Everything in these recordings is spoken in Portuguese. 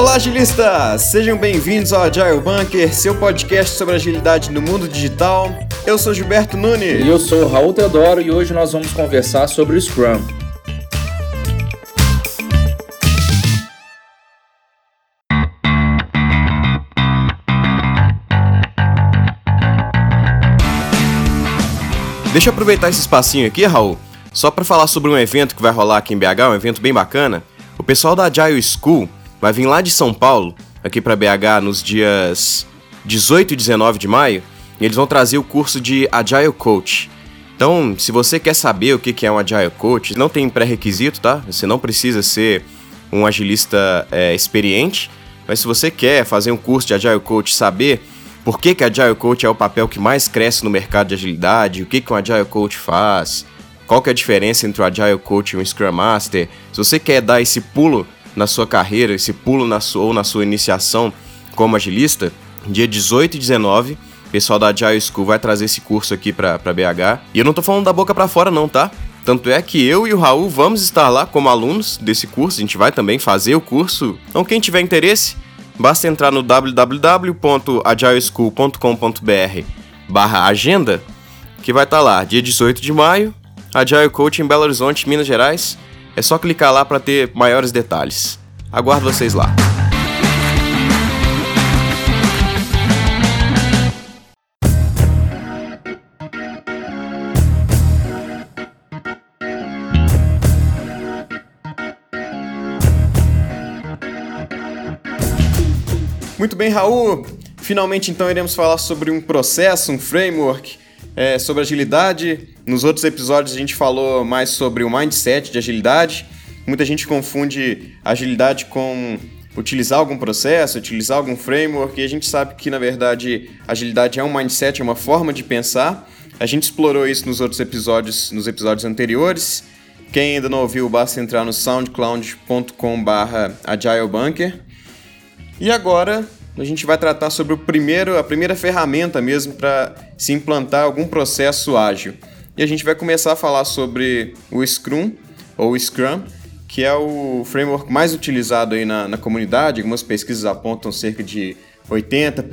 Olá, agilistas! Sejam bem-vindos ao Agile Bunker, seu podcast sobre agilidade no mundo digital. Eu sou Gilberto Nunes. E eu sou Raul Teodoro e hoje nós vamos conversar sobre o Scrum. Deixa eu aproveitar esse espacinho aqui, Raul, só para falar sobre um evento que vai rolar aqui em BH, um evento bem bacana. O pessoal da Agile School vai vir lá de São Paulo, aqui para BH, nos dias 18 e 19 de maio, e eles vão trazer o curso de Agile Coach. Então, se você quer saber o que é um Agile Coach, não tem pré-requisito, tá? Você não precisa ser um agilista é, experiente, mas se você quer fazer um curso de Agile Coach, saber por que, que Agile Coach é o papel que mais cresce no mercado de agilidade, o que, que um Agile Coach faz, qual que é a diferença entre o Agile Coach e um Scrum Master. Se você quer dar esse pulo na sua carreira, esse pulo na sua, ou na sua iniciação como agilista, dia 18 e 19, o pessoal da Agile School vai trazer esse curso aqui para BH. E eu não tô falando da boca para fora não, tá? Tanto é que eu e o Raul vamos estar lá como alunos desse curso, a gente vai também fazer o curso. Então quem tiver interesse, Basta entrar no www.agileschool.com.br barra agenda, que vai estar lá, dia 18 de maio, Agile Coach em Belo Horizonte, Minas Gerais. É só clicar lá para ter maiores detalhes. Aguardo vocês lá. Muito bem, Raul. Finalmente, então, iremos falar sobre um processo, um framework, é, sobre agilidade. Nos outros episódios, a gente falou mais sobre o mindset de agilidade. Muita gente confunde agilidade com utilizar algum processo, utilizar algum framework, e a gente sabe que, na verdade, agilidade é um mindset, é uma forma de pensar. A gente explorou isso nos outros episódios, nos episódios anteriores. Quem ainda não ouviu, basta entrar no soundcloud.com/agilebunker. E agora a gente vai tratar sobre o primeiro, a primeira ferramenta mesmo para se implantar algum processo ágil. E a gente vai começar a falar sobre o Scrum, ou Scrum, que é o framework mais utilizado aí na, na comunidade. Algumas pesquisas apontam cerca de 80%,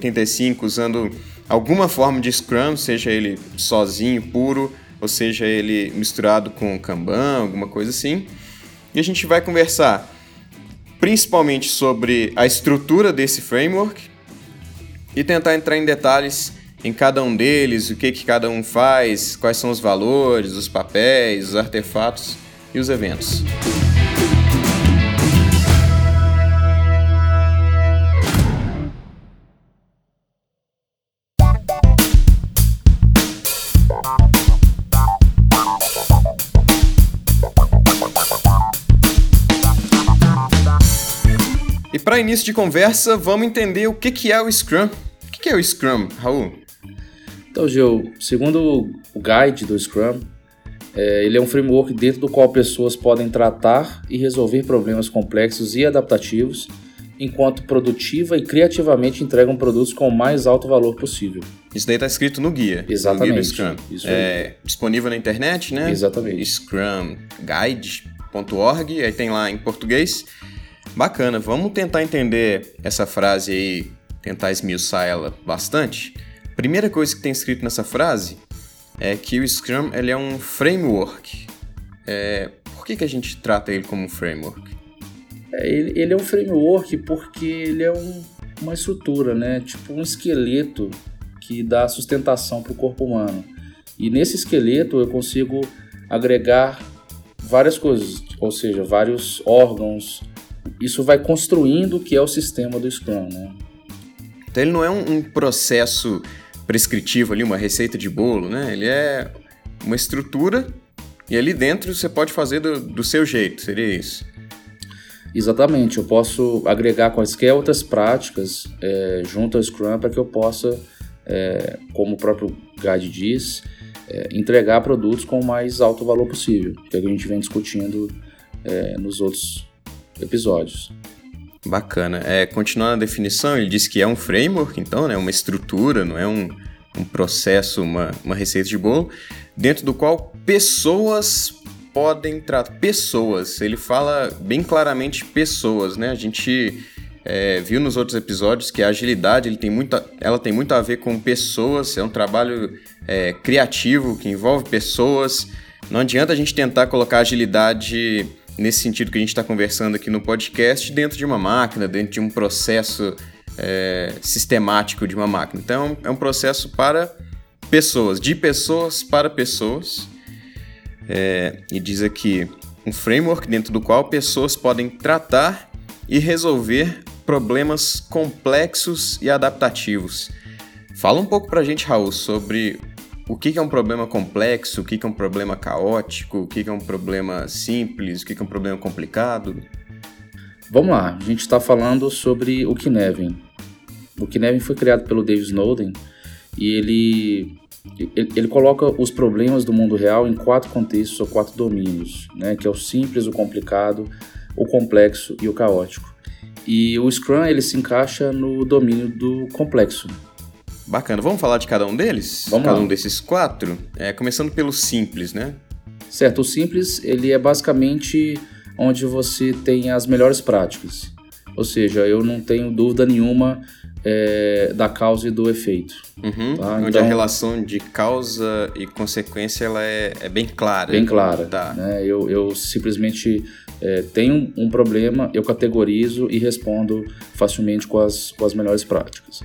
85% usando alguma forma de Scrum, seja ele sozinho, puro, ou seja ele misturado com Kanban, alguma coisa assim. E a gente vai conversar principalmente sobre a estrutura desse framework e tentar entrar em detalhes em cada um deles, o que, que cada um faz, quais são os valores, os papéis, os artefatos e os eventos. para início de conversa, vamos entender o que, que é o Scrum. O que, que é o Scrum, Raul? Então, Gil, segundo o guide do Scrum, é, ele é um framework dentro do qual pessoas podem tratar e resolver problemas complexos e adaptativos, enquanto produtiva e criativamente entregam produtos com o mais alto valor possível. Isso daí está escrito no guia. Exatamente. No guia do Scrum. Isso é disponível na internet, né? Exatamente. Scrumguide.org, aí tem lá em português. Bacana, vamos tentar entender essa frase aí, tentar esmiuçar ela bastante. Primeira coisa que tem escrito nessa frase é que o Scrum ele é um framework. É, por que, que a gente trata ele como um framework? É, ele, ele, é um framework porque ele é um, uma estrutura, né? Tipo um esqueleto que dá sustentação para o corpo humano. E nesse esqueleto eu consigo agregar várias coisas, ou seja, vários órgãos, isso vai construindo o que é o sistema do Scrum, né? Então ele não é um, um processo prescritivo ali, uma receita de bolo, né? Ele é uma estrutura e ali dentro você pode fazer do, do seu jeito, seria isso? Exatamente, eu posso agregar quaisquer outras práticas é, junto ao Scrum para que eu possa, é, como o próprio guide diz, é, entregar produtos com o mais alto valor possível, que é o que a gente vem discutindo é, nos outros episódios. Bacana. É, continuando a definição, ele diz que é um framework, então, né, uma estrutura, não é um, um processo, uma, uma receita de bolo, dentro do qual pessoas podem tratar pessoas. Ele fala bem claramente pessoas, né? A gente é, viu nos outros episódios que a agilidade ele tem muita, ela tem muito a ver com pessoas. É um trabalho é, criativo que envolve pessoas. Não adianta a gente tentar colocar agilidade nesse sentido que a gente está conversando aqui no podcast dentro de uma máquina, dentro de um processo é, sistemático de uma máquina. Então é um processo para pessoas, de pessoas para pessoas. É, e diz aqui um framework dentro do qual pessoas podem tratar e resolver problemas complexos e adaptativos. Fala um pouco para a gente, Raul, sobre o que é um problema complexo, o que é um problema caótico, o que é um problema simples, o que é um problema complicado. Vamos lá, a gente está falando sobre o Kinevin. O Kinevin foi criado pelo Dave Snowden e ele, ele, ele, coloca os problemas do mundo real em quatro contextos ou quatro domínios, né, que é o simples, o complicado, o complexo e o caótico. E o Scrum ele se encaixa no domínio do complexo. Bacana, vamos falar de cada um deles? Vamos cada lá. um desses quatro? É, começando pelo simples, né? Certo, o simples ele é basicamente onde você tem as melhores práticas. Ou seja, eu não tenho dúvida nenhuma é, da causa e do efeito. Uhum. Tá, Onde então- a relação de causa e consequência ela é, é bem clara. Bem clara. Tá. né? Eu, eu simplesmente é, tenho um problema, eu categorizo e respondo facilmente com as, com as melhores práticas.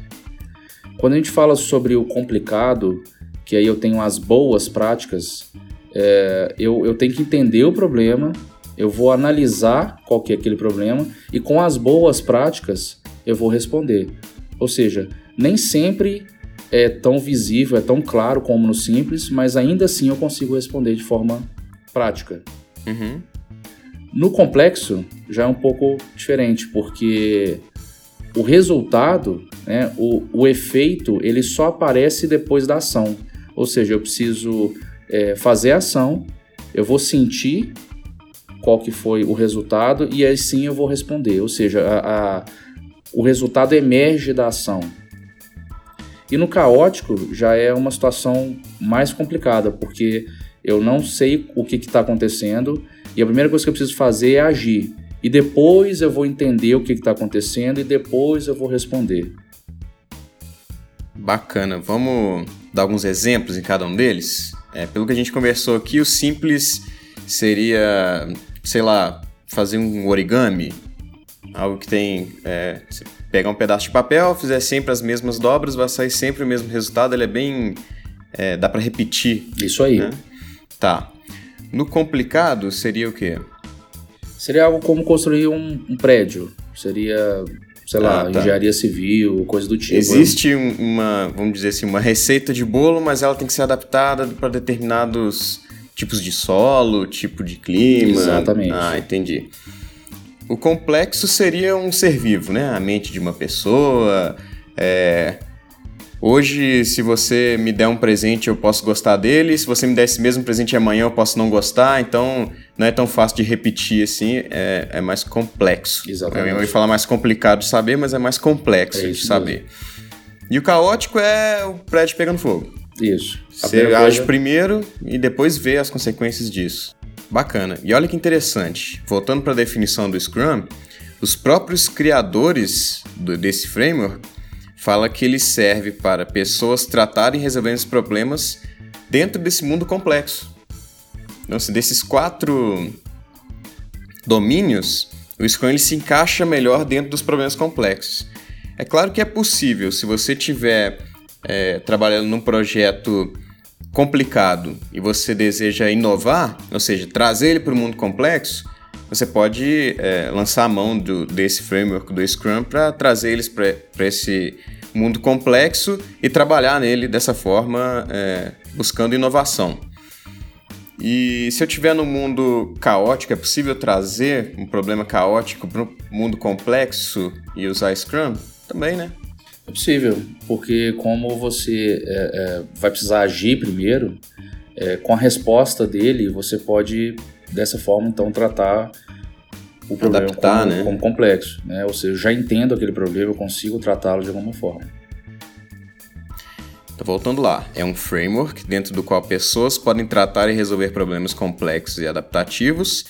Quando a gente fala sobre o complicado, que aí eu tenho as boas práticas, é, eu, eu tenho que entender o problema, eu vou analisar qual que é aquele problema e com as boas práticas eu vou responder. Ou seja, nem sempre é tão visível, é tão claro como no simples, mas ainda assim eu consigo responder de forma prática. Uhum. No complexo já é um pouco diferente, porque o resultado, né, o, o efeito, ele só aparece depois da ação. Ou seja, eu preciso é, fazer a ação, eu vou sentir qual que foi o resultado e aí sim eu vou responder. Ou seja, a, a- o resultado emerge da ação. E no caótico já é uma situação mais complicada, porque eu não sei o que está acontecendo e a primeira coisa que eu preciso fazer é agir. E depois eu vou entender o que está acontecendo e depois eu vou responder. Bacana. Vamos dar alguns exemplos em cada um deles? É, pelo que a gente conversou aqui, o simples seria, sei lá, fazer um origami. Algo que tem. É, você pegar um pedaço de papel, fizer sempre as mesmas dobras, vai sair sempre o mesmo resultado. Ele é bem. é, dá para repetir. Isso aí. Né? Tá. No complicado seria o quê? Seria algo como construir um, um prédio. Seria, sei lá, Ah, tá. engenharia civil, coisa do tipo. Existe um- uma, vamos dizer assim, uma receita de bolo, mas ela tem que ser adaptada para determinados tipos de solo, tipo de clima. Exatamente. Ah, entendi. O complexo seria um ser vivo, né? A mente de uma pessoa. é, Hoje, se você me der um presente, eu posso gostar dele. Se você me der esse mesmo presente amanhã, eu posso não gostar. Então, não é tão fácil de repetir assim. É, é mais complexo. Exatamente. Eu ia falar mais complicado de saber, mas é mais complexo É de saber. E o caótico é o prédio pegando fogo. Isso. A Você primeira age coisa- primeiro e depois vê as consequências disso. Bacana. E olha que interessante. Voltando para a definição do Scrum, os próprios criadores do- desse framework fala que ele serve para pessoas tratarem e resolverem os problemas dentro desse mundo complexo. Então, assim, desses quatro domínios, o Scrum ele se encaixa melhor dentro dos problemas complexos. É claro que é possível, se você tiver é, trabalhando num projeto complicado e você deseja inovar, ou seja, trazer ele para o mundo complexo, você pode é, lançar a mão do, desse framework do Scrum para trazer eles para esse mundo complexo e trabalhar nele dessa forma, é, buscando inovação. E se eu estiver no mundo caótico, é possível trazer um problema caótico para um mundo complexo e usar Scrum? Também, né? É possível, porque como você é, é, vai precisar agir primeiro, é, com a resposta dele, você pode, dessa forma, então, tratar o problema Adaptar, como, né? como complexo. Né? Ou seja, eu já entendo aquele problema, eu consigo tratá-lo de alguma forma. Voltando lá. É um framework dentro do qual pessoas podem tratar e resolver problemas complexos e adaptativos,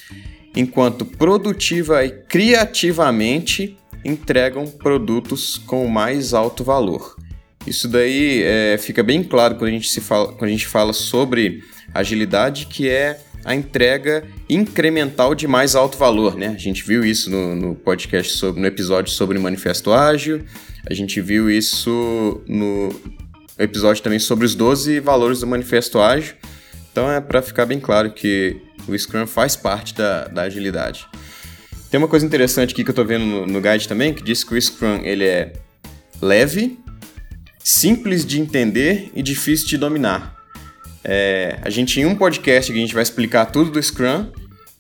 enquanto produtiva e criativamente entregam produtos com mais alto valor. Isso daí é, fica bem claro quando a, gente se fala, quando a gente fala sobre agilidade, que é a entrega incremental de mais alto valor, né? A gente viu isso no, no podcast, sobre, no episódio sobre manifesto ágil, a gente viu isso no episódio também sobre os 12 valores do manifesto ágil. Então é para ficar bem claro que o Scrum faz parte da, da agilidade. Tem uma coisa interessante aqui que eu estou vendo no, no guide também, que diz que o Scrum ele é leve, simples de entender e difícil de dominar. É, a gente em um podcast a gente vai explicar tudo do Scrum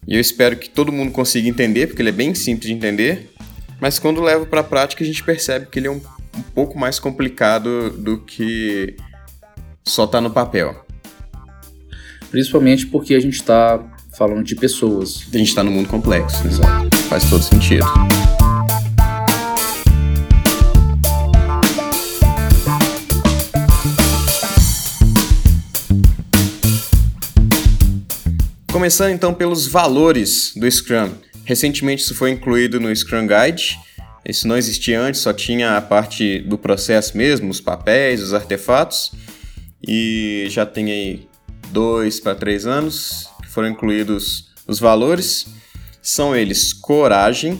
e eu espero que todo mundo consiga entender, porque ele é bem simples de entender. Mas quando leva para a prática a gente percebe que ele é um, um pouco mais complicado do que só tá no papel. Principalmente porque a gente está falando de pessoas. A gente está no mundo complexo, né? Faz todo sentido. Começando então pelos valores do Scrum. Recentemente isso foi incluído no Scrum Guide. Isso não existia antes, só tinha a parte do processo mesmo, os papéis, os artefatos. E já tem aí dois para três anos que foram incluídos os valores. São eles coragem,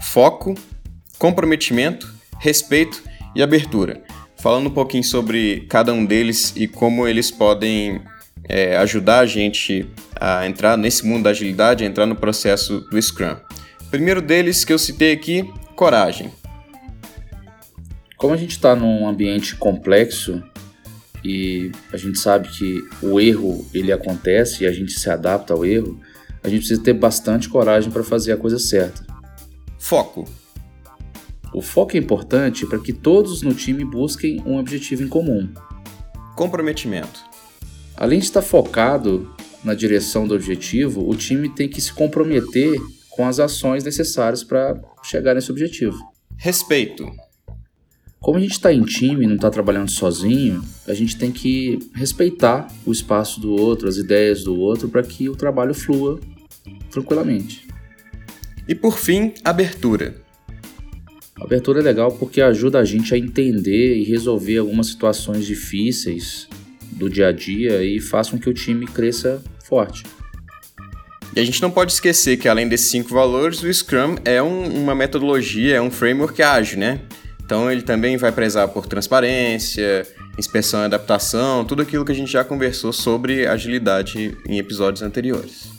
foco, comprometimento, respeito e abertura. Falando um pouquinho sobre cada um deles e como eles podem é, ajudar a gente a entrar nesse mundo da agilidade, a entrar no processo do Scrum. primeiro deles que eu citei aqui, coragem. Como a gente está num ambiente complexo e a gente sabe que o erro ele acontece e a gente se adapta ao erro, a gente precisa ter bastante coragem para fazer a coisa certa. Foco. O foco é importante para que todos no time busquem um objetivo em comum. Comprometimento. Além de estar focado na direção do objetivo, o time tem que se comprometer com as ações necessárias para chegar nesse objetivo. Respeito. Como a gente está em time, não está trabalhando sozinho, a gente tem que respeitar o espaço do outro, as ideias do outro, para que o trabalho flua tranquilamente. E por fim, abertura. A abertura é legal porque ajuda a gente a entender e resolver algumas situações difíceis do dia a dia e faz com que o time cresça forte. E a gente não pode esquecer que além desses cinco valores, o Scrum é um, uma metodologia, é um framework ágil, né? Então ele também vai prezar por transparência, inspeção e adaptação, tudo aquilo que a gente já conversou sobre agilidade em episódios anteriores.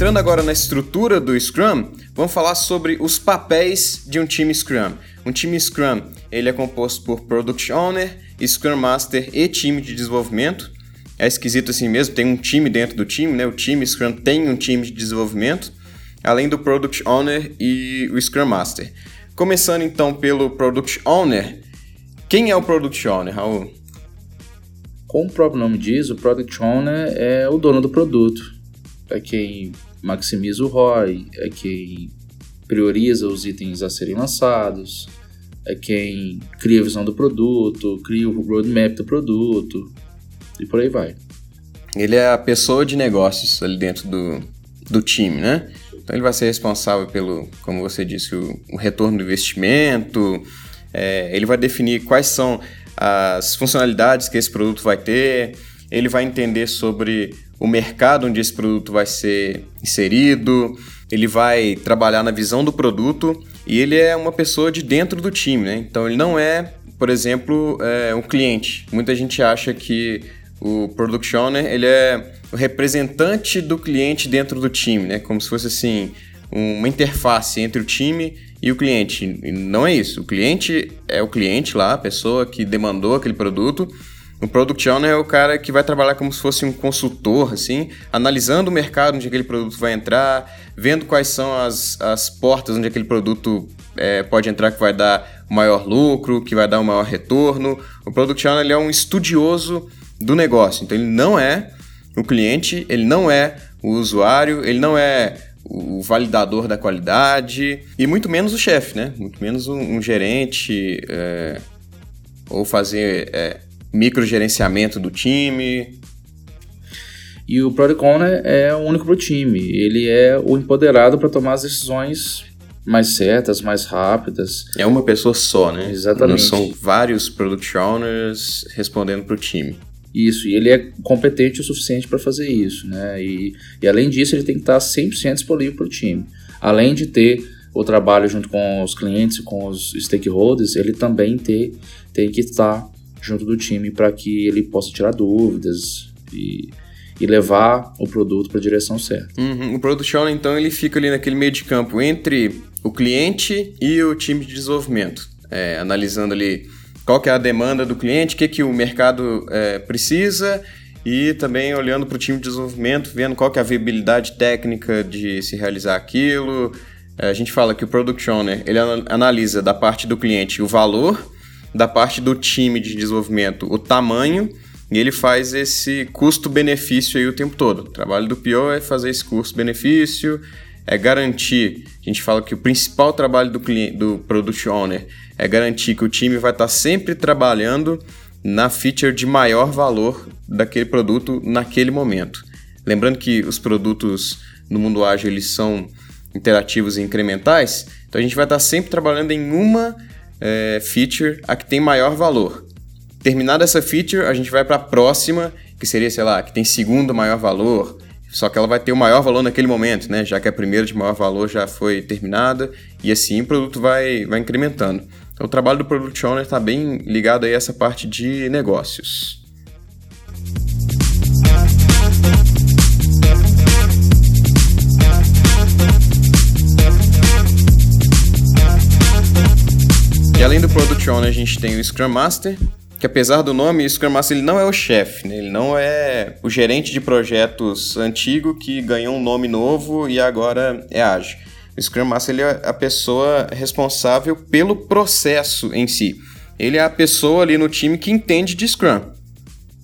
Entrando agora na estrutura do Scrum, vamos falar sobre os papéis de um time Scrum. Um time Scrum ele é composto por Product Owner, Scrum Master e time de desenvolvimento. É esquisito assim mesmo, tem um time dentro do time, né? O time Scrum tem um time de desenvolvimento, além do Product Owner e o Scrum Master. Começando então pelo Product Owner. Quem é o Product Owner, Raul? Como o próprio nome diz, o Product Owner é o dono do produto é quem maximiza o ROI, é quem prioriza os itens a serem lançados, é quem cria a visão do produto, cria o roadmap do produto e por aí vai. Ele é a pessoa de negócios ali dentro do, do time, né? Então ele vai ser responsável pelo, como você disse, o, o retorno do investimento, é, ele vai definir quais são as funcionalidades que esse produto vai ter, ele vai entender sobre o mercado onde esse produto vai ser inserido, ele vai trabalhar na visão do produto e ele é uma pessoa de dentro do time, né? Então ele não é, por exemplo, é, um cliente. Muita gente acha que o Product Owner ele é o representante do cliente dentro do time, né? Como se fosse assim uma interface entre o time e o cliente. Não é isso. O cliente é o cliente lá, a pessoa que demandou aquele produto O Product Owner é o cara que vai trabalhar como se fosse um consultor, assim, analisando o mercado onde aquele produto vai entrar, vendo quais são as, as portas onde aquele produto é, pode entrar que vai dar maior lucro, que vai dar o maior retorno. O Product Owner ele é um estudioso do negócio, então ele não é o cliente, ele não é o usuário, ele não é o validador da qualidade e muito menos o chefe, né? Muito menos um, um gerente é, ou fazer é, microgerenciamento do time. E o Product Owner é o único para o time. Ele é o empoderado para tomar as decisões mais certas, mais rápidas. É uma pessoa só, né? Exatamente. Não são vários Product Owners respondendo para o time. Isso, e ele é competente o suficiente para fazer isso, né? E, e além disso, ele tem que estar 100% disponível para o time. Além de ter o trabalho junto com os clientes, com os stakeholders, ele também ter, tem que estar junto do time para que ele possa tirar dúvidas e, e levar o produto para a direção certa. Uhum. O Product Owner, então, ele fica ali naquele meio de campo entre o cliente e o time de desenvolvimento, é, analisando ali qual que é a demanda do cliente, o que, que o mercado é, precisa e também olhando para o time de desenvolvimento, vendo qual que é a viabilidade técnica de se realizar aquilo. É, a gente fala que o Product Owner ele analisa da parte do cliente o valor da parte do time de desenvolvimento o tamanho e ele faz esse custo-benefício aí o tempo todo. O trabalho do PO é fazer esse custo-benefício, é garantir. A gente fala que o principal trabalho do, cliente, do Product Owner é garantir que o time vai estar sempre trabalhando na feature de maior valor daquele produto naquele momento. Lembrando que os produtos no mundo ágil eles são interativos e incrementais, então a gente vai estar sempre trabalhando em uma é, feature a que tem maior valor. Terminada essa feature, a gente vai para a próxima, que seria, sei lá, que tem segundo maior valor, só que ela vai ter o maior valor naquele momento, né? Já que a primeira de maior valor já foi terminada, e assim o produto vai, vai incrementando. Então o trabalho do Product Owner está bem ligado a essa parte de negócios. E além do Product Owner, a gente tem o Scrum Master, que apesar do nome, o Scrum Master ele não é o chefe, né? ele não é o gerente de projetos antigo que ganhou um nome novo e agora é ágil. O Scrum Master ele é a pessoa responsável pelo processo em si. Ele é a pessoa ali no time que entende de Scrum.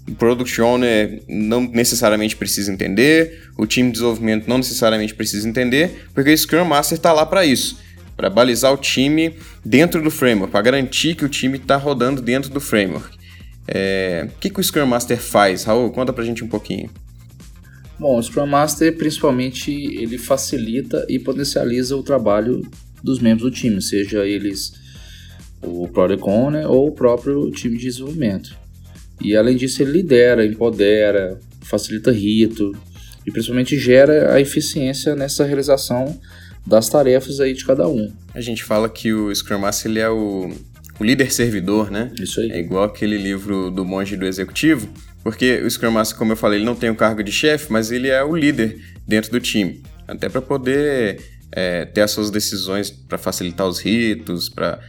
O Product Owner não necessariamente precisa entender, o time de desenvolvimento não necessariamente precisa entender, porque o Scrum Master está lá para isso para balizar o time dentro do framework, para garantir que o time está rodando dentro do framework. É... O que, que o Scrum Master faz, Raul? Conta para a gente um pouquinho. Bom, o Scrum Master principalmente ele facilita e potencializa o trabalho dos membros do time, seja eles o Product Owner ou o próprio time de desenvolvimento. E além disso ele lidera, empodera, facilita rito e principalmente gera a eficiência nessa realização das tarefas aí de cada um. A gente fala que o Scrum Master ele é o, o líder servidor, né? Isso aí. É igual aquele livro do monge do executivo, porque o Scrum Master, como eu falei, ele não tem o cargo de chefe, mas ele é o líder dentro do time, até para poder é, ter as suas decisões para facilitar os ritos, para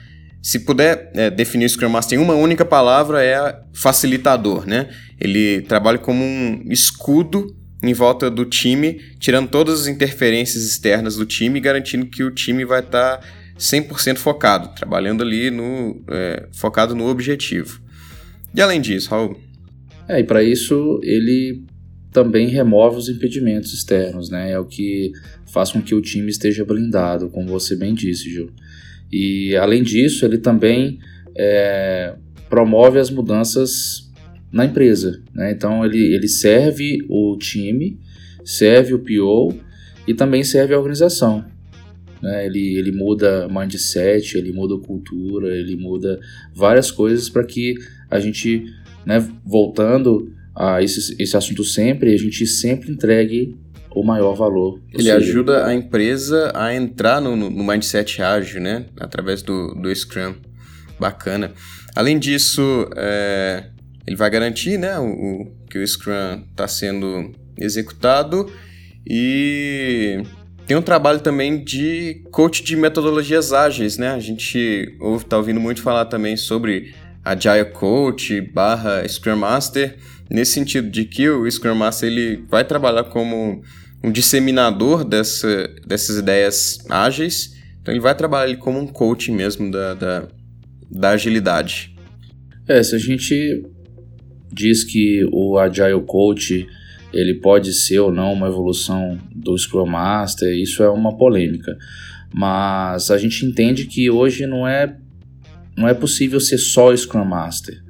se puder é, definir o Scrum Master em uma única palavra, é facilitador, né? Ele trabalha como um escudo em volta do time, tirando todas as interferências externas do time garantindo que o time vai estar tá 100% focado, trabalhando ali no é, focado no objetivo. E além disso, Raul? É, e para isso ele também remove os impedimentos externos, né? É o que faz com que o time esteja blindado, como você bem disse, Gil. E além disso, ele também é, promove as mudanças na empresa. Né? Então ele, ele serve o time, serve o PO e também serve a organização. Né? Ele, ele muda mindset, ele muda cultura, ele muda várias coisas para que a gente, né, voltando a esse, esse assunto sempre, a gente sempre entregue o maior valor. Possível. Ele ajuda a empresa a entrar no, no mindset ágil, né? Através do, do Scrum. Bacana. Além disso, é, ele vai garantir né, o, que o Scrum está sendo executado e tem um trabalho também de coach de metodologias ágeis, né? A gente está ouvindo muito falar também sobre Agile Coach barra Scrum Master, nesse sentido de que o Scrum Master ele vai trabalhar como um disseminador dessa, dessas ideias ágeis, então ele vai trabalhar ele como um coach mesmo da, da, da agilidade. É, se a gente diz que o Agile Coach ele pode ser ou não uma evolução do Scrum Master, isso é uma polêmica. Mas a gente entende que hoje não é, não é possível ser só Scrum Master.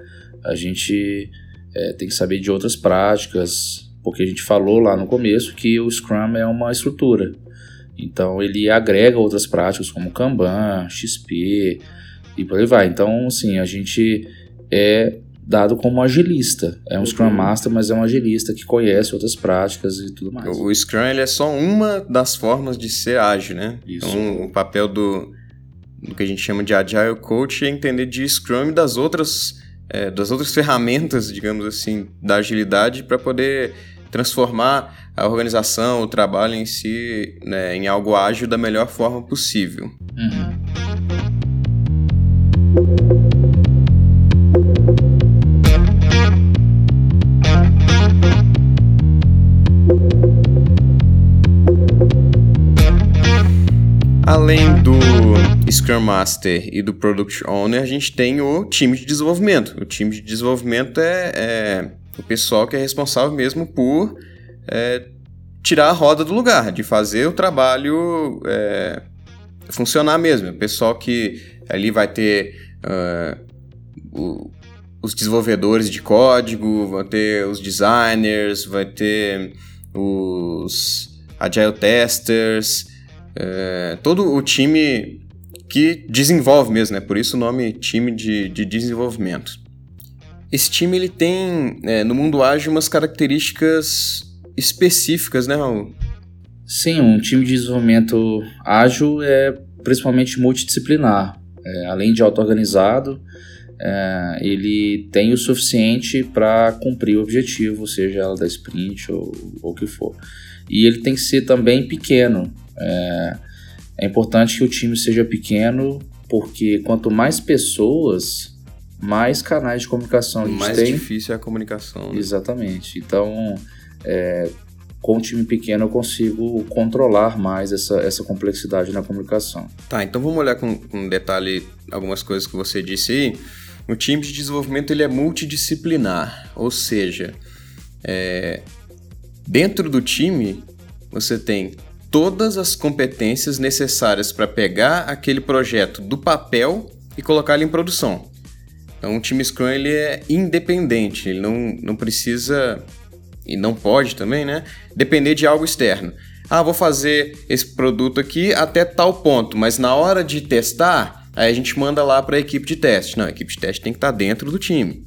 A gente é, tem que saber de outras práticas, porque a gente falou lá no começo que o Scrum é uma estrutura. Então ele agrega outras práticas como Kanban, XP e por aí vai. Então, assim, a gente é dado como agilista. É um uhum. Scrum Master, mas é um agilista que conhece outras práticas e tudo mais. O Scrum ele é só uma das formas de ser ágil, né? Isso. Então, o papel do, do que a gente chama de Agile Coach é entender de Scrum e das outras, é, das outras ferramentas, digamos assim, da agilidade para poder transformar a organização, o trabalho em si, né, em algo ágil da melhor forma possível. Uhum. Além do Scrum Master e do Product Owner, a gente tem o time de desenvolvimento. O time de desenvolvimento é, é o pessoal que é responsável mesmo por é, tirar a roda do lugar, de fazer o trabalho é, funcionar mesmo. O pessoal que ali vai ter uh, o, os desenvolvedores de código, vai ter os designers, vai ter os agile testers, é, todo o time que desenvolve mesmo, né? Por isso o nome time de, de desenvolvimento. Esse time ele tem é, no mundo ágil umas características específicas, né, Raul? Sim, um time de desenvolvimento ágil é principalmente multidisciplinar. É, além de auto-organizado, é, ele tem o suficiente para cumprir o objetivo, seja ela da sprint ou, ou o que for. E ele tem que ser também pequeno, é, é importante que o time seja pequeno, porque quanto mais pessoas, mais canais de comunicação a gente mais tem. Mais difícil é a comunicação. Né? Exatamente. Então, é, com um time pequeno eu consigo controlar mais essa, essa complexidade na comunicação. Tá, então vamos olhar com, com detalhe algumas coisas que você disse aí. O time de desenvolvimento ele é multidisciplinar, ou seja, é, dentro do time você tem todas as competências necessárias para pegar aquele projeto do papel e colocar ele em produção. Então, o time Scrum ele é independente, ele não, não precisa e não pode também, né? Depender de algo externo. Ah, vou fazer esse produto aqui até tal ponto, mas na hora de testar, aí a gente manda lá para a equipe de teste. Não, a equipe de teste tem que estar tá dentro do time.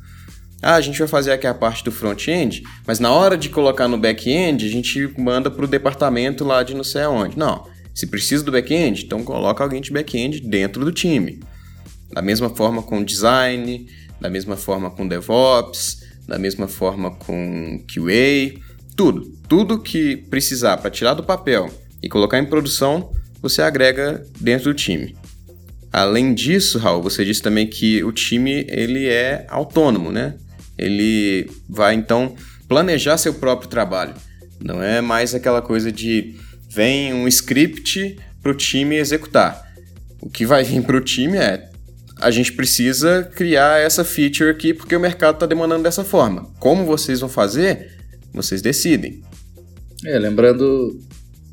Ah, a gente vai fazer aqui a parte do front-end, mas na hora de colocar no back-end, a gente manda para o departamento lá de não sei aonde. Não, se precisa do back-end, então coloca alguém de back-end dentro do time. Da mesma forma com design, da mesma forma com DevOps, da mesma forma com QA, tudo. Tudo que precisar para tirar do papel e colocar em produção, você agrega dentro do time. Além disso, Raul, você disse também que o time ele é autônomo, né? Ele vai então planejar seu próprio trabalho. Não é mais aquela coisa de vem um script para o time executar. O que vai vir para o time é a gente precisa criar essa feature aqui porque o mercado está demandando dessa forma. Como vocês vão fazer, vocês decidem. É, lembrando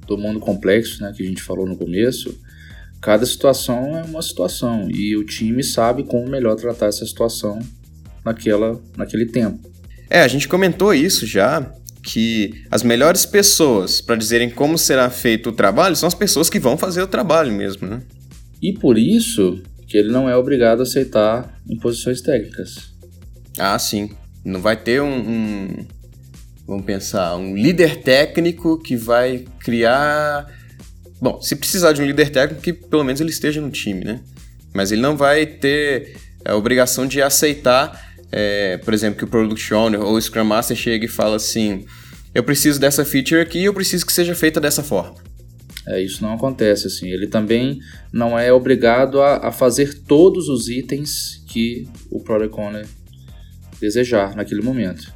do mundo complexo né, que a gente falou no começo, cada situação é uma situação e o time sabe como melhor tratar essa situação naquela, naquele tempo. É, a gente comentou isso já, que as melhores pessoas para dizerem como será feito o trabalho são as pessoas que vão fazer o trabalho mesmo, né? E por isso que ele não é obrigado a aceitar imposições técnicas. Ah, sim. Não vai ter um, um vamos pensar, um líder técnico que vai criar. Bom, se precisar de um líder técnico, que pelo menos ele esteja no time, né? Mas ele não vai ter a obrigação de aceitar é, por exemplo, que o Product Owner ou o Scrum Master chega e fala assim: eu preciso dessa feature aqui e eu preciso que seja feita dessa forma. É, isso não acontece assim. Ele também não é obrigado a, a fazer todos os itens que o Product Owner desejar naquele momento.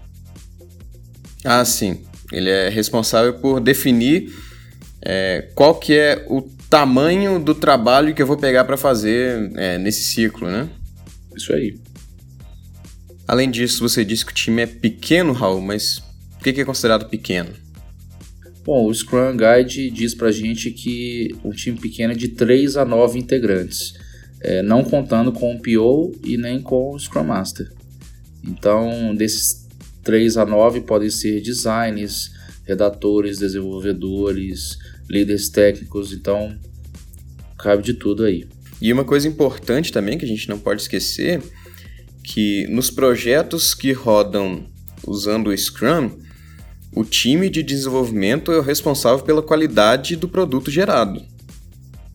Ah, sim. Ele é responsável por definir é, qual que é o tamanho do trabalho que eu vou pegar para fazer é, nesse ciclo, né? Isso aí. Além disso, você disse que o time é pequeno, Raul, mas o que é considerado pequeno? Bom, o Scrum Guide diz pra gente que um time pequeno é de 3 a 9 integrantes, é, não contando com o PO e nem com o Scrum Master. Então, desses 3 a 9 podem ser designers, redatores, desenvolvedores, líderes técnicos, então cabe de tudo aí. E uma coisa importante também que a gente não pode esquecer, que nos projetos que rodam usando o Scrum, o time de desenvolvimento é o responsável pela qualidade do produto gerado.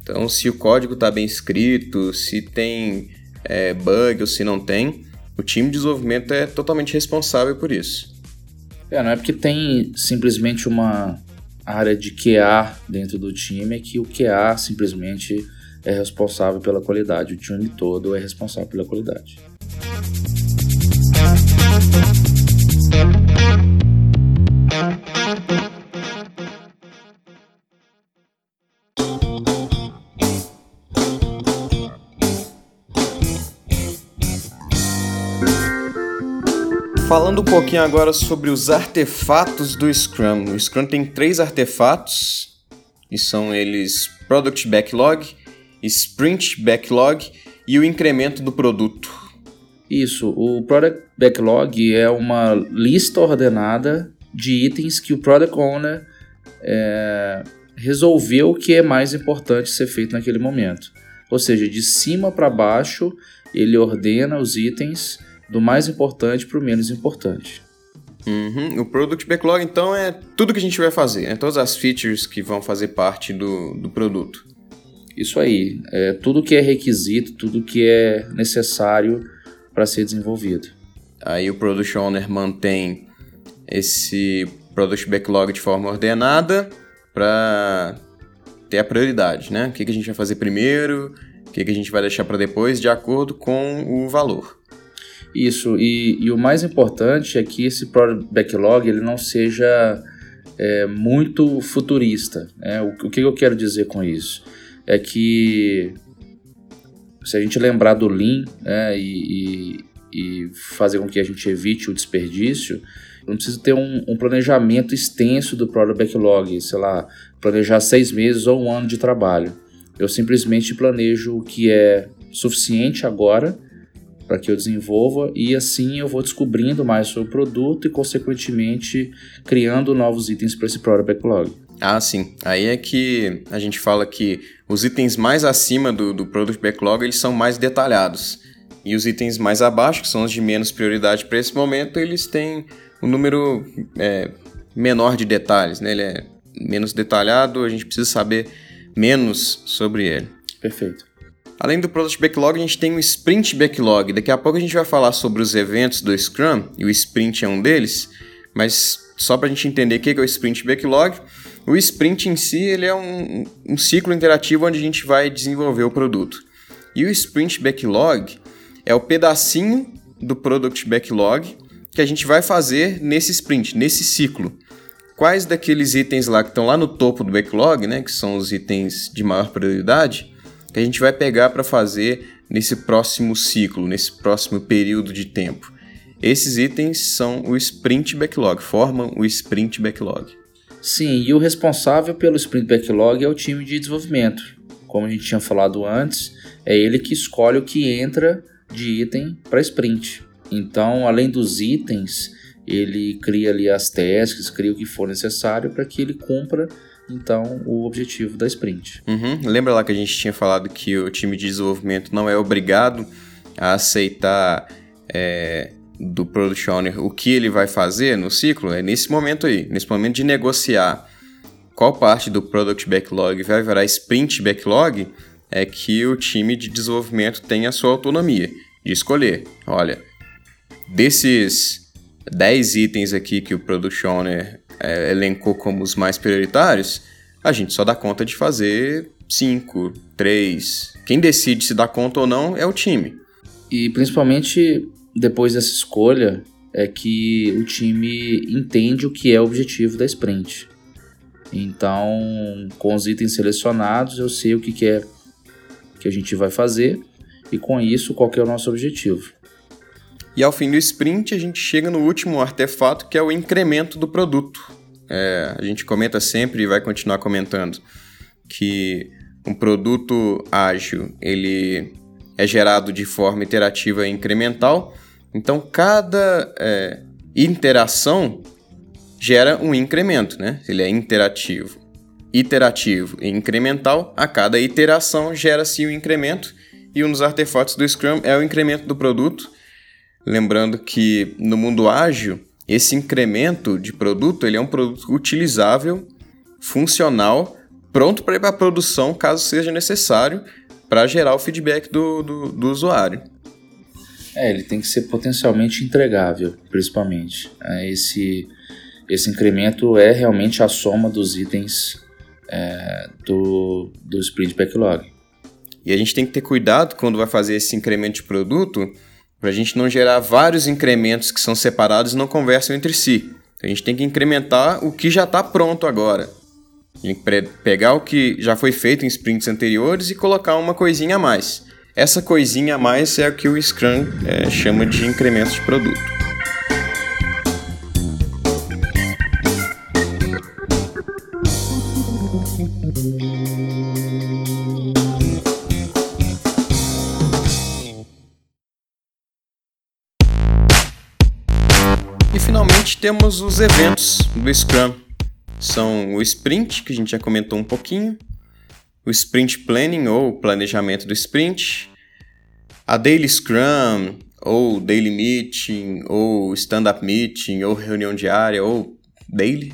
Então, se o código está bem escrito, se tem é, bug ou se não tem, o time de desenvolvimento é totalmente responsável por isso. É, não é porque tem simplesmente uma área de QA dentro do time, é que o QA simplesmente é responsável pela qualidade, o time todo é responsável pela qualidade. Falando um pouquinho agora sobre os artefatos do Scrum. O Scrum tem três artefatos, e são eles Product Backlog, Sprint Backlog e o incremento do produto. Isso, o Product Backlog é uma lista ordenada de itens que o Product Owner é, resolveu que é mais importante ser feito naquele momento. Ou seja, de cima para baixo, ele ordena os itens do mais importante para o menos importante. Uhum. O Product Backlog, então, é tudo que a gente vai fazer, né? todas as features que vão fazer parte do, do produto. Isso aí, é tudo que é requisito, tudo que é necessário para ser desenvolvido. Aí o Product Owner mantém esse Product Backlog de forma ordenada para ter a prioridade, né? O que, que a gente vai fazer primeiro, o que, que a gente vai deixar para depois, de acordo com o valor. Isso, e, e, o mais importante é que esse Product Backlog ele não seja é, muito futurista. Né? O, o que eu quero dizer com isso? É que se a gente lembrar do Lean né, e, e, fazer com que a gente evite o desperdício, não precisa ter um, um, planejamento extenso do Product Backlog, sei lá, planejar seis meses ou um ano de trabalho. Eu simplesmente planejo o que é suficiente agora para que eu desenvolva e assim eu vou descobrindo mais sobre o produto e consequentemente criando novos itens para esse Product Backlog. Ah, sim. Aí é que a gente fala que os itens mais acima do, do Product Backlog eles são mais detalhados. E os itens mais abaixo, que são os de menos prioridade para esse momento, eles têm um número é, menor de detalhes. Né? Ele é menos detalhado, a gente precisa saber menos sobre ele. Perfeito. Além do Product Backlog, a gente tem o Sprint Backlog. Daqui a pouco a gente vai falar sobre os eventos do Scrum, e o Sprint é um deles, mas só para a gente entender o que é o Sprint Backlog, o Sprint em si ele é um, um ciclo interativo onde a gente vai desenvolver o produto. E o Sprint Backlog é o pedacinho do Product Backlog que a gente vai fazer nesse sprint, nesse ciclo. Quais daqueles itens lá que estão lá no topo do backlog, né, que são os itens de maior prioridade, que a gente vai pegar para fazer nesse próximo ciclo, nesse próximo período de tempo. Esses itens são o sprint backlog, formam o sprint backlog. Sim, e o responsável pelo sprint backlog é o time de desenvolvimento. Como a gente tinha falado antes, é ele que escolhe o que entra de item para sprint. Então, além dos itens, ele cria ali as tasks, cria o que for necessário para que ele cumpra então o objetivo da sprint. Uhum. Lembra lá que a gente tinha falado que o time de desenvolvimento não é obrigado a aceitar é, do product owner o que ele vai fazer no ciclo? É nesse momento aí, nesse momento de negociar qual parte do product backlog vai virar sprint backlog, é que o time de desenvolvimento tem a sua autonomia de escolher. Olha, desses 10 itens aqui que o product owner é, elencou como os mais prioritários, a gente só dá conta de fazer cinco, três. Quem decide se dá conta ou não é o time. E principalmente depois dessa escolha é que o time entende o que é o objetivo da sprint. Então, com os itens selecionados, eu sei o que, que é que a gente vai fazer e com isso qual é o nosso objetivo. E ao fim do sprint, a gente chega no último artefato, que é o incremento do produto. É, a gente comenta sempre e vai continuar comentando que um produto ágil ele é gerado de forma iterativa e incremental. Então, cada é, interação gera um incremento, né? Ele é interativo. Iterativo e incremental, a cada iteração gera-se um incremento, e um dos artefatos do Scrum é o incremento do produto. Lembrando que no mundo ágil, esse incremento de produto ele é um produto utilizável, funcional, pronto para ir para a produção caso seja necessário, para gerar o feedback do, do, do usuário. É, ele tem que ser potencialmente entregável, principalmente. É, esse, esse incremento é realmente a soma dos itens é, do, do sprint backlog. E a gente tem que ter cuidado quando vai fazer esse incremento de produto, para a gente não gerar vários incrementos que são separados e não conversam entre si. A gente tem que incrementar o que já está pronto agora. Tem que pegar o que já foi feito em sprints anteriores e colocar uma coisinha a mais. Essa coisinha a mais é o que o Scrum é, chama de incremento de produto. Temos os eventos do Scrum. São o Sprint, que a gente já comentou um pouquinho, o Sprint Planning ou planejamento do Sprint, a Daily Scrum ou Daily Meeting ou Stand-up Meeting ou reunião diária ou Daily,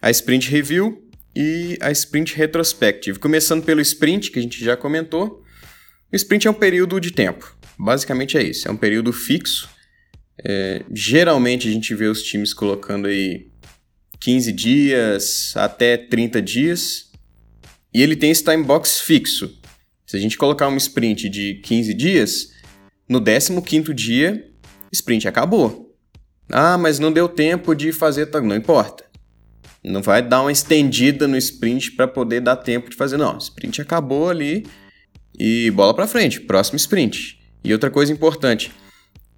a Sprint Review e a Sprint Retrospective. Começando pelo Sprint, que a gente já comentou, o Sprint é um período de tempo. Basicamente é isso, é um período fixo. É, geralmente a gente vê os times colocando aí 15 dias até 30 dias e ele tem esse time box fixo. Se a gente colocar uma sprint de 15 dias, no 15º dia, sprint acabou. Ah, mas não deu tempo de fazer, não importa. Não vai dar uma estendida no sprint para poder dar tempo de fazer, não. Sprint acabou ali e bola para frente, próximo sprint. E outra coisa importante,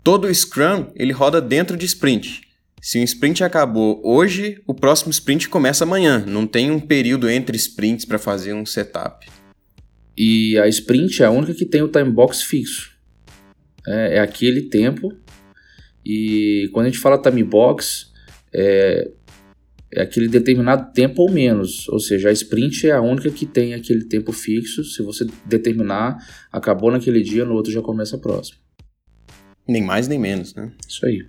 todo Scrum ele roda dentro de sprint. Se o sprint acabou hoje, o próximo sprint começa amanhã. Não tem um período entre sprints para fazer um setup. E a sprint é a única que tem o time box fixo. É, é aquele tempo. E quando a gente fala time box, é, é aquele determinado tempo ou menos. Ou seja, a sprint é a única que tem aquele tempo fixo. Se você determinar, acabou naquele dia, no outro já começa a próxima. Nem mais nem menos, né? Isso aí.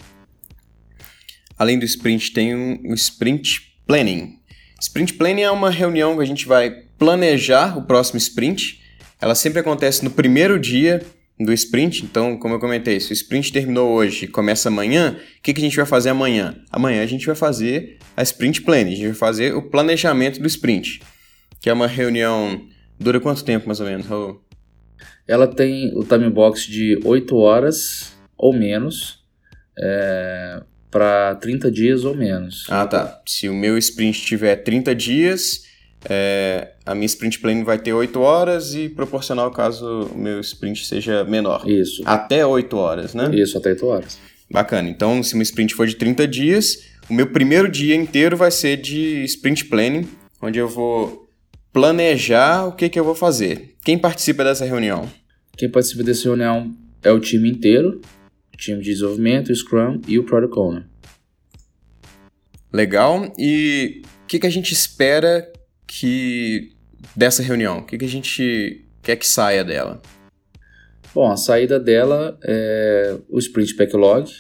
Além do sprint, tem um, sprint planning. Sprint planning é uma reunião que a gente vai planejar o próximo sprint. Ela sempre acontece no primeiro dia do sprint. Então, como eu comentei, se o sprint terminou hoje e começa amanhã, o que, que a gente vai fazer amanhã? Amanhã a gente vai fazer a sprint planning, a gente vai fazer o planejamento do sprint, que é uma reunião. Dura quanto tempo mais ou menos, Raul? Ela tem o time box de 8 horas ou menos. É, para 30 dias ou menos. Ah, tá. Se o meu sprint tiver 30 dias, é, a minha sprint planning vai ter 8 horas e proporcional caso o meu sprint seja menor. Isso. Até 8 horas, né? Isso, até 8 horas. Bacana. Então, se meu sprint for de 30 dias, o meu primeiro dia inteiro vai ser de sprint planning, onde eu vou planejar o que, que eu vou fazer. Quem participa dessa reunião? Quem participa dessa reunião é o time inteiro, time de desenvolvimento, o Scrum e o Product Owner. Legal. E o que, que a gente espera que dessa reunião? O que, que a gente quer que saia dela? Bom, a saída dela é o Sprint Backlog,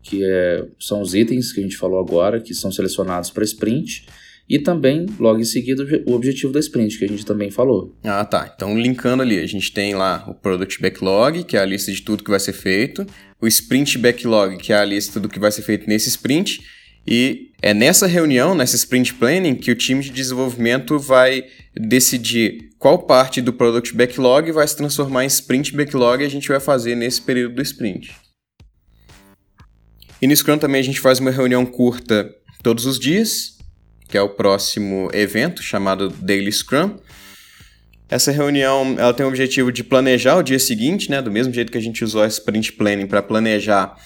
que é, são os itens que a gente falou agora, que são selecionados para sprint, e também, logo em seguida, o objetivo da sprint, que a gente também falou. Ah, tá. Então, linkando ali, a gente tem lá o Product Backlog, que é a lista de tudo que vai ser feito, o Sprint Backlog, que é a lista do que vai ser feito nesse sprint, E é nessa reunião, nessa sprint planning, que o time de desenvolvimento vai decidir qual parte do product backlog vai se transformar em sprint backlog e a gente vai fazer nesse período do sprint. E no Scrum também a gente faz uma reunião curta todos os dias, que é o próximo evento chamado Daily Scrum. Essa reunião ela tem o objetivo de planejar o dia seguinte, né? Do mesmo jeito que a gente usou a Sprint Planning para planejar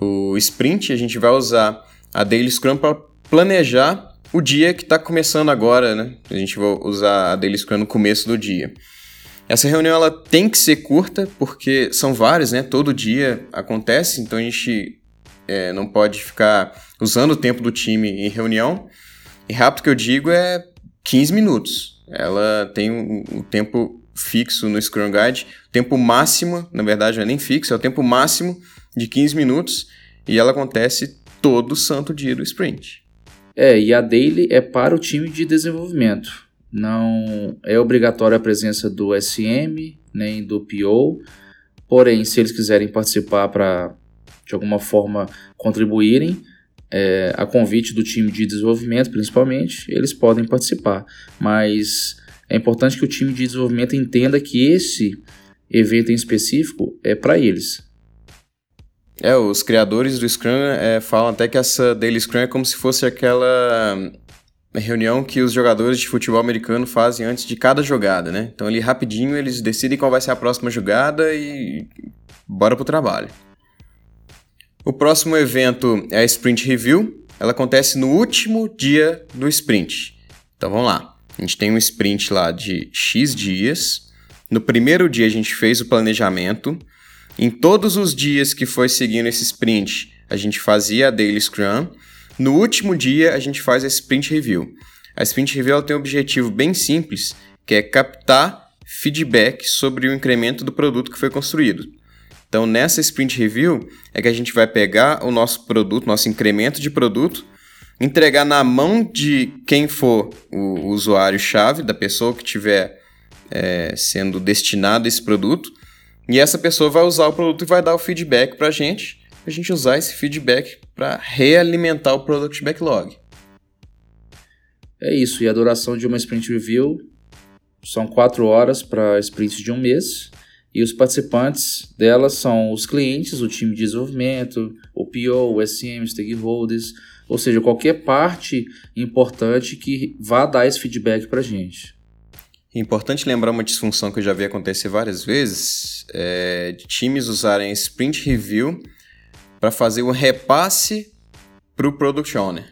o sprint, a gente vai usar a Daily Scrum para planejar o dia que está começando agora, né? A gente vai usar a Daily Scrum no começo do dia. Essa reunião ela tem que ser curta, porque são várias, né? Todo dia acontece, então a gente é, não pode ficar usando o tempo do time em reunião. E rápido que eu digo é 15 minutos. Ela tem um, um tempo fixo no Scrum Guide, tempo máximo, na verdade não é nem fixo, é o tempo máximo de 15 minutos e ela acontece todo santo dia do sprint. É, e a daily é para o time de desenvolvimento. Não é obrigatória a presença do SM nem do PO. Porém, se eles quiserem participar para de alguma forma contribuírem, é, a convite do time de desenvolvimento, principalmente, eles podem participar. Mas é importante que o time de desenvolvimento entenda que esse evento em específico é para eles. É, os criadores do Scrum é, falam até que essa Daily Scrum é como se fosse aquela reunião que os jogadores de futebol americano fazem antes de cada jogada, né? Então ali rapidinho eles decidem qual vai ser a próxima jogada e bora pro trabalho. O próximo evento é a Sprint Review. Ela acontece no último dia do sprint. Então vamos lá. A gente tem um sprint lá de X dias. No primeiro dia a gente fez o planejamento. Em todos os dias que foi seguindo esse sprint, a gente fazia a Daily Scrum. No último dia, a gente faz a Sprint Review. A Sprint Review tem um objetivo bem simples, que é captar feedback sobre o incremento do produto que foi construído. Então, nessa Sprint Review, é que a gente vai pegar o nosso produto, nosso incremento de produto, entregar na mão de quem for o usuário-chave, da pessoa que estiver é, sendo destinado esse produto, e essa pessoa vai usar o produto e vai dar o feedback para a gente, a gente usar esse feedback para realimentar o Product Backlog. É isso, e a duração de uma Sprint Review são quatro horas para sprints de um mês, e os participantes dela são os clientes, o time de desenvolvimento, o PO, o SM, stakeholders, ou seja, qualquer parte importante que vá dar esse feedback para a gente. Importante lembrar uma disfunção que eu já vi acontecer várias vezes, é de times usarem sprint review para fazer um repasse para o product owner.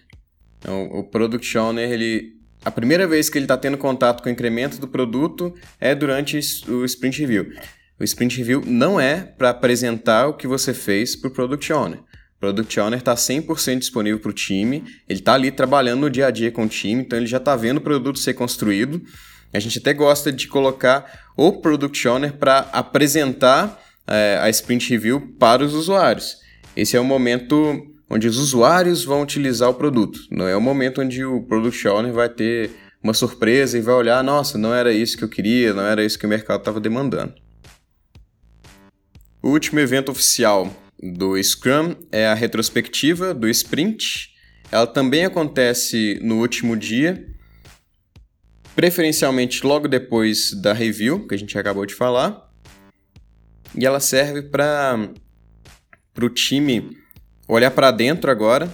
Então, o product owner, ele, a primeira vez que ele está tendo contato com o incremento do produto é durante o sprint review. O sprint review não é para apresentar o que você fez para o product owner. O product owner está 100% disponível para o time, ele está ali trabalhando no dia a dia com o time, então ele já está vendo o produto ser construído a gente até gosta de colocar o Product Owner para apresentar é, a Sprint Review para os usuários. Esse é o momento onde os usuários vão utilizar o produto. Não é o momento onde o Product Owner vai ter uma surpresa e vai olhar, nossa, não era isso que eu queria, não era isso que o mercado estava demandando. O último evento oficial do Scrum é a retrospectiva do Sprint. Ela também acontece no último dia preferencialmente logo depois da review, que a gente acabou de falar. E ela serve para o time olhar para dentro agora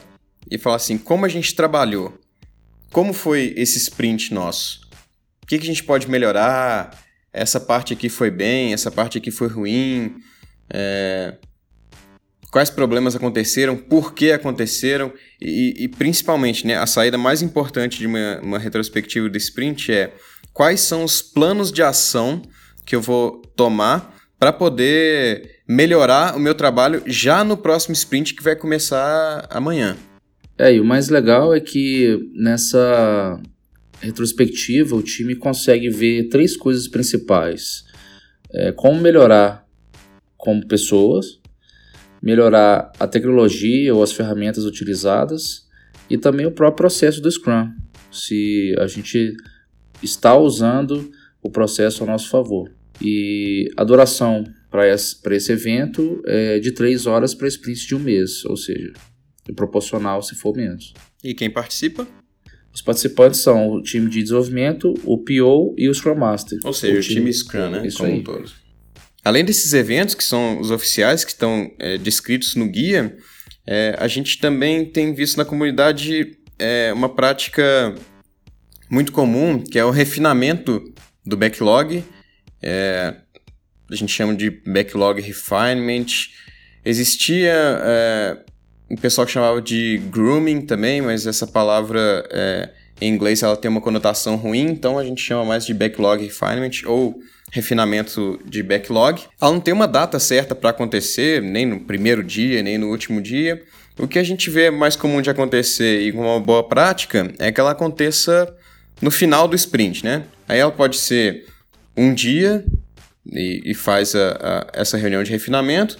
e falar assim: como a gente trabalhou? Como foi esse sprint nosso? O que, que a gente pode melhorar? Essa parte aqui foi bem, essa parte aqui foi ruim. É, quais problemas aconteceram, por que aconteceram e, e, principalmente né, a saída mais importante de uma, uma retrospectiva do sprint é quais são os planos de ação que eu vou tomar para poder melhorar o meu trabalho já no próximo sprint que vai começar amanhã. É, e o mais legal é que nessa retrospectiva o time consegue ver três coisas principais: é, como melhorar como pessoas, melhorar a tecnologia ou as ferramentas utilizadas e também o próprio processo do Scrum, se a gente está usando o processo a nosso favor. E a duração para esse, esse evento é de 3 horas para sprints de um mês, ou seja, e proporcional se for menos. E quem participa? Os participantes são o time de desenvolvimento, o PO e o Scrum Master. Ou seja, o, o time, time Scrum, né? Isso Como aí. um todo. Além desses eventos, que são os oficiais que estão é, descritos no guia, é, a gente também tem visto na comunidade é, uma prática muito comum, que é o refinamento do backlog. É, a gente chama de backlog refinement. Existia é, um pessoal que chamava de grooming também, mas essa palavra é, em inglês ela tem uma conotação ruim, então a gente chama mais de backlog refinement ou refinamento de backlog. Ela não tem uma data certa para acontecer, nem no primeiro dia, nem no último dia. O que a gente vê mais comum de acontecer e com uma boa prática é que ela aconteça no final do sprint, né? Aí ela pode ser um dia e, e faz a, a, essa reunião de refinamento,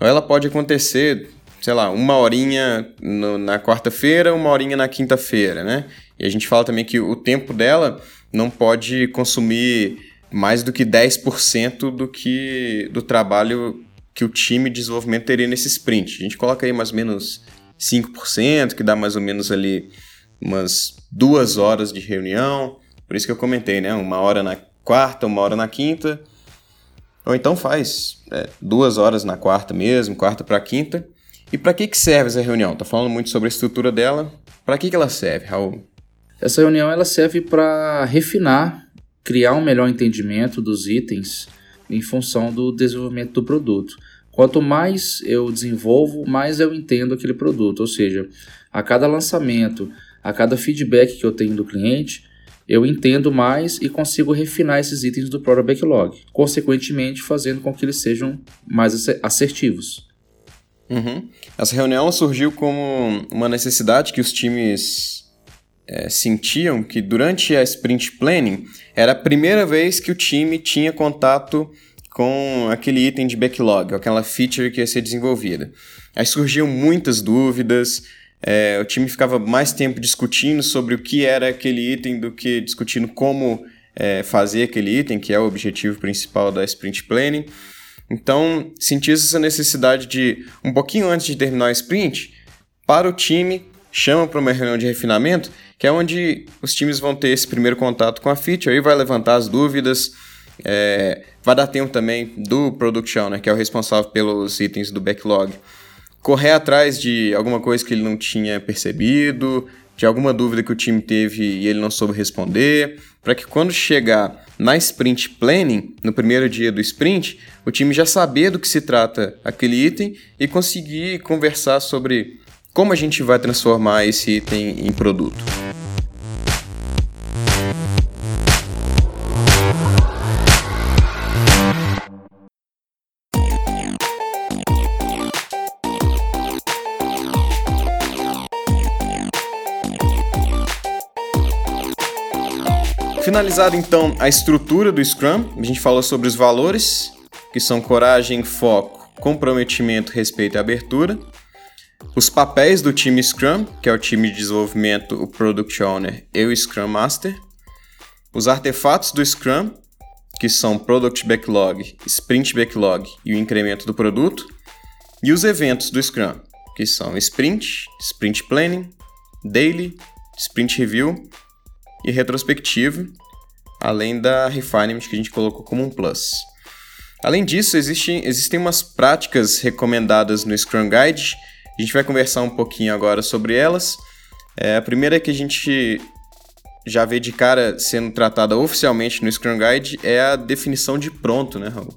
ou ela pode acontecer, sei lá, uma horinha no, na quarta-feira, uma horinha na quinta-feira, né? E a gente fala também que o tempo dela não pode consumir mais do que 10% do que do trabalho que o time de desenvolvimento teria nesse sprint. A gente coloca aí mais ou menos 5%, que dá mais ou menos ali umas duas horas de reunião. Por isso que eu comentei, né? Uma hora na quarta, uma hora na quinta. Ou então faz é, duas horas na quarta mesmo, quarta para quinta. E para que, que serve essa reunião? Tá falando muito sobre a estrutura dela. Para que, que ela serve, Raul? Essa reunião ela serve para refinar, criar um melhor entendimento dos itens em função do desenvolvimento do produto. Quanto mais eu desenvolvo, mais eu entendo aquele produto. Ou seja, a cada lançamento, a cada feedback que eu tenho do cliente, eu entendo mais e consigo refinar esses itens do Product Backlog, consequentemente fazendo com que eles sejam mais assertivos. Uhum. Essa reunião surgiu como uma necessidade que os times é, sentiam que durante a sprint planning era a primeira vez que o time tinha contato com aquele item de backlog, aquela feature que ia ser desenvolvida. Aí surgiam muitas dúvidas, é, o time ficava mais tempo discutindo sobre o que era aquele item do que discutindo como é, fazer aquele item, que é o objetivo principal da sprint planning. Então, sentia essa necessidade de, um pouquinho antes de terminar o sprint, para o time, chama para uma reunião de refinamento que é onde os times vão ter esse primeiro contato com a feature e vai levantar as dúvidas. É, vai dar tempo também do Product Owner, que é o responsável pelos itens do backlog, correr atrás de alguma coisa que ele não tinha percebido, de alguma dúvida que o time teve e ele não soube responder, para que quando chegar na sprint planning, no primeiro dia do sprint, o time já saber do que se trata aquele item e conseguir conversar sobre como a gente vai transformar esse item em produto. Finalizado então a estrutura do Scrum, a gente falou sobre os valores, que são coragem, foco, comprometimento, respeito e abertura os papéis do time Scrum, que é o time de desenvolvimento, o Product Owner e o Scrum Master, os artefatos do Scrum, que são Product Backlog, Sprint Backlog e o incremento do produto, e os eventos do Scrum, que são Sprint, Sprint Planning, Daily, Sprint Review e retrospectiva, além da Refinement que a gente colocou como um plus. Além disso, existem, existem umas práticas recomendadas no Scrum Guide a gente vai conversar um pouquinho agora sobre elas. É, a primeira que a gente já vê de cara sendo tratada oficialmente no Scrum Guide é a definição de pronto, né, Raul?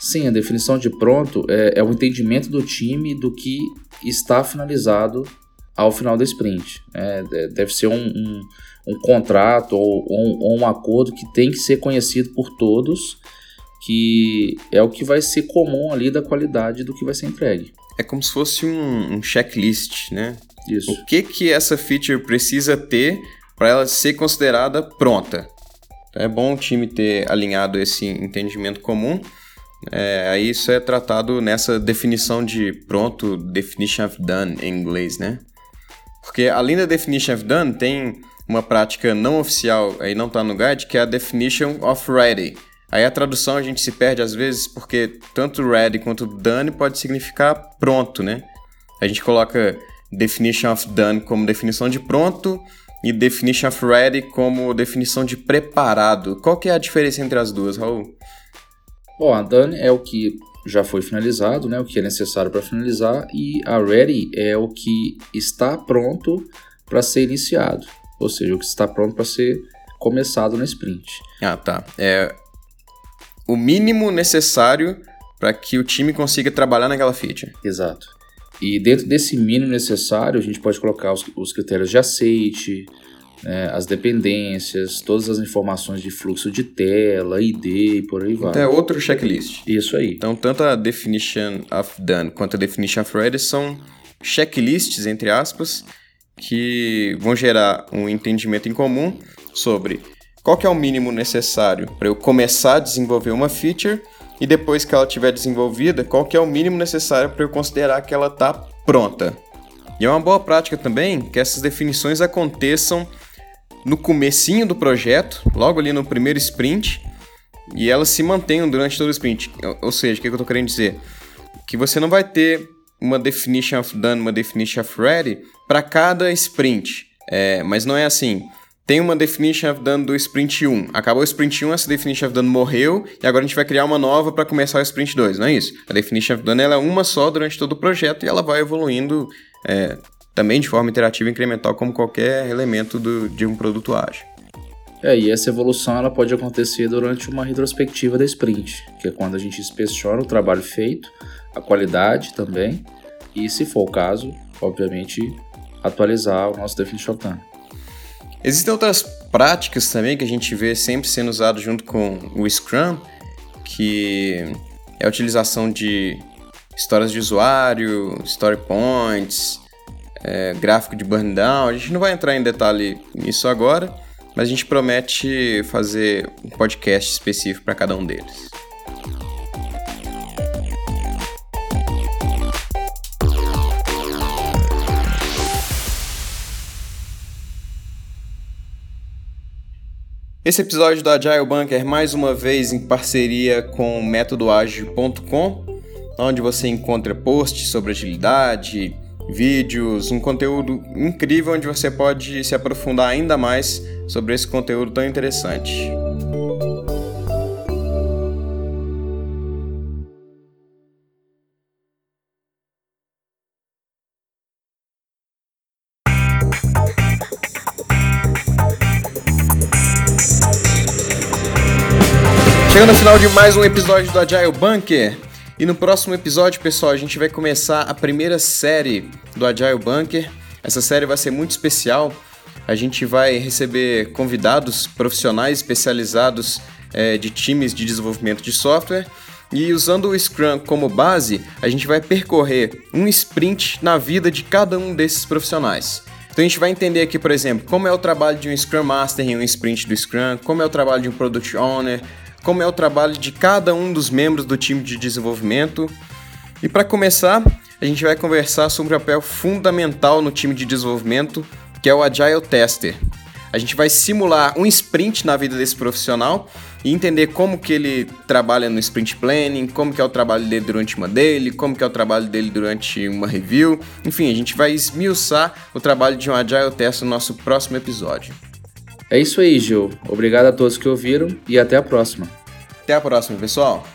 Sim, a definição de pronto é, é o entendimento do time do que está finalizado ao final da sprint. É, deve ser um, um, um contrato ou, ou, ou, um acordo que tem que ser conhecido por todos, que é o que vai ser comum ali da qualidade do que vai ser entregue é como se fosse um, um checklist, né? Isso. O que que essa feature precisa ter para ela ser considerada pronta? Então, é bom o time ter alinhado esse entendimento comum. É, aí isso é tratado nessa definição de pronto, definition of done em inglês, né? Porque além da definition of done, tem uma prática não oficial, aí não está no guide, que é a definition of ready Aí a tradução a gente se perde às vezes porque tanto ready quanto done pode significar pronto, né? A gente coloca definition of done como definição de pronto e definition of ready como definição de preparado. Qual que é a diferença entre as duas, Raul? Bom, a done é o que já foi finalizado, né, o que é necessário para finalizar, e a ready é o que está pronto para ser iniciado, ou seja, o que está pronto para ser começado na sprint. Ah, tá. É o mínimo necessário para que o time consiga trabalhar naquela feature. Exato. E dentro desse mínimo necessário, a gente pode colocar os, os critérios de aceite, né, as dependências, todas as informações de fluxo de tela, ID e por aí vai. Então é outro checklist. Isso aí. Então, tanto a definition of done quanto a definition of ready são checklists, entre aspas, que vão gerar um entendimento em comum sobre qual que é o mínimo necessário para eu começar a desenvolver uma feature e depois que ela estiver desenvolvida, qual que é o mínimo necessário para eu considerar que ela está pronta. E é uma boa prática também que essas definições aconteçam no comecinho do projeto, logo ali no primeiro sprint, e elas se mantenham durante todo o sprint. Ou seja, o que eu estou querendo dizer? Que você não vai ter uma definition of done, uma definition of ready para cada sprint. É, mas não é assim. Tem uma definition of done do sprint 1. Acabou o sprint 1, essa definition of done morreu, e agora a gente vai criar uma nova para começar o sprint 2, não é isso? A definition of done ela é uma só durante todo o projeto e ela vai evoluindo é, também de forma interativa e incremental, como qualquer elemento do, de um produto ágil. É, e essa evolução ela pode acontecer durante uma retrospectiva da sprint, que é quando a gente inspeciona o trabalho feito, a qualidade também, e se for o caso, obviamente, atualizar o nosso definition of done. Existem outras práticas também que a gente vê sempre sendo usado junto com o Scrum, que é a utilização de histórias de usuário, story points, é, gráfico de burn down. A gente não vai entrar em detalhe nisso agora, mas a gente promete fazer um podcast específico para cada um deles. Esse episódio do Agile Bunker mais uma vez em parceria com o métodoagil.com, onde você encontra posts sobre agilidade, vídeos, um conteúdo incrível onde você pode se aprofundar ainda mais sobre esse conteúdo tão interessante. Chegando ao final de mais um episódio do Agile Bunker. E no próximo episódio, pessoal, a gente vai começar a primeira série do Agile Bunker. Essa série vai ser muito especial. A gente vai receber convidados profissionais especializados é, de times de desenvolvimento de software. E usando o Scrum como base, a gente vai percorrer um sprint na vida de cada um desses profissionais. Então a gente vai entender aqui, por exemplo, como é o trabalho de um Scrum Master em um sprint do Scrum, como é o trabalho de um Product Owner, como é o trabalho de cada um dos membros do time de desenvolvimento. E para começar, a gente vai conversar sobre o papel fundamental no time de desenvolvimento, que é o Agile Tester. A gente vai simular um sprint na vida desse profissional e entender como que ele trabalha no sprint planning, como que é o trabalho dele durante uma dele, como que é o trabalho dele durante uma review. Enfim, a gente vai esmiuçar o trabalho de um Agile Tester no nosso próximo episódio. É isso aí, Gil. Obrigado a todos que ouviram e até a próxima. Até a próxima, pessoal.